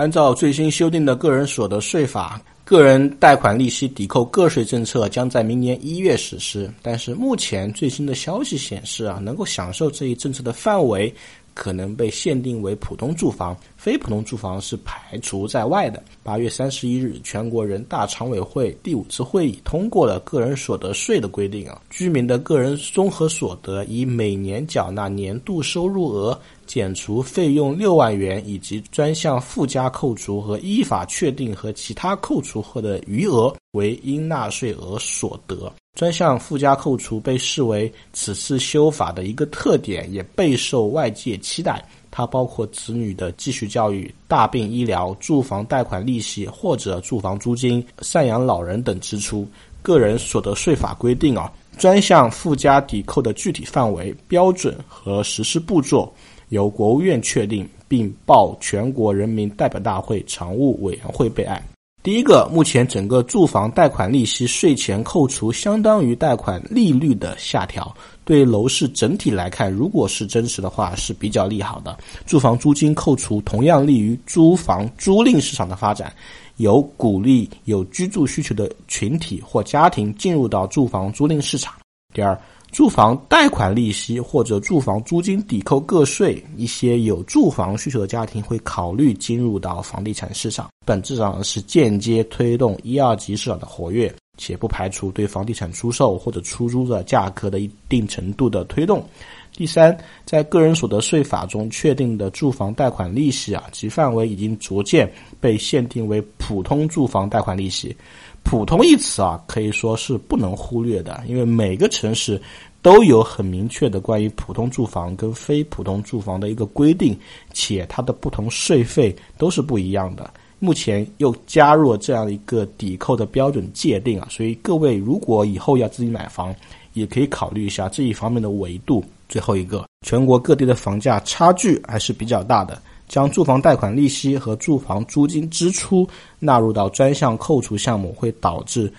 按照最新修订的个人所得税法，个人贷款利息抵扣个税政策将在明年一月实施。但是目前最新的消息显示啊，能够享受这一政策的范围。可能被限定为普通住房，非普通住房是排除在外的。八月三十一日，全国人大常委会第五次会议通过了个人所得税的规定啊，居民的个人综合所得以每年缴纳年度收入额减除费用六万元以及专项附加扣除和依法确定和其他扣除后的余额为应纳税额所得。专项附加扣除被视为此次修法的一个特点，也备受外界期待。它包括子女的继续教育、大病医疗、住房贷款利息或者住房租金、赡养老人等支出。个人所得税法规定啊，专项附加抵扣的具体范围、标准和实施步骤由国务院确定，并报全国人民代表大会常务委员会备案。第一个，目前整个住房贷款利息税前扣除相当于贷款利率的下调，对楼市整体来看，如果是真实的话，是比较利好的。住房租金扣除同样利于租房租赁市场的发展，有鼓励有居住需求的群体或家庭进入到住房租赁市场。第二。住房贷款利息或者住房租金抵扣个税，一些有住房需求的家庭会考虑进入到房地产市场，本质上是间接推动一二级市场的活跃，且不排除对房地产出售或者出租的价格的一定程度的推动。第三，在个人所得税法中确定的住房贷款利息啊，其范围已经逐渐被限定为普通住房贷款利息。普通一词啊，可以说是不能忽略的，因为每个城市都有很明确的关于普通住房跟非普通住房的一个规定，且它的不同税费都是不一样的。目前又加入了这样一个抵扣的标准界定啊，所以各位如果以后要自己买房，也可以考虑一下这一方面的维度。最后一个，全国各地的房价差距还是比较大的。将住房贷款利息和住房租金支出纳入到专项扣除项目，会导致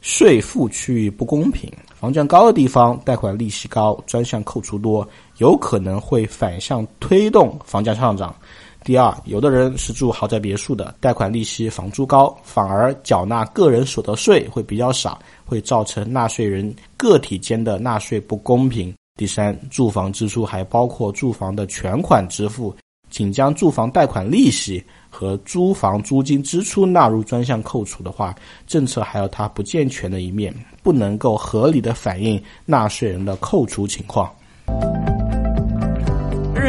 税负区域不公平。房价高的地方，贷款利息高，专项扣除多，有可能会反向推动房价上涨。第二，有的人是住豪宅别墅的，贷款利息、房租高，反而缴纳个人所得税会比较少，会造成纳税人个体间的纳税不公平。第三，住房支出还包括住房的全款支付。仅将住房贷款利息和租房租金支出纳入专项扣除的话，政策还有它不健全的一面，不能够合理的反映纳税人的扣除情况。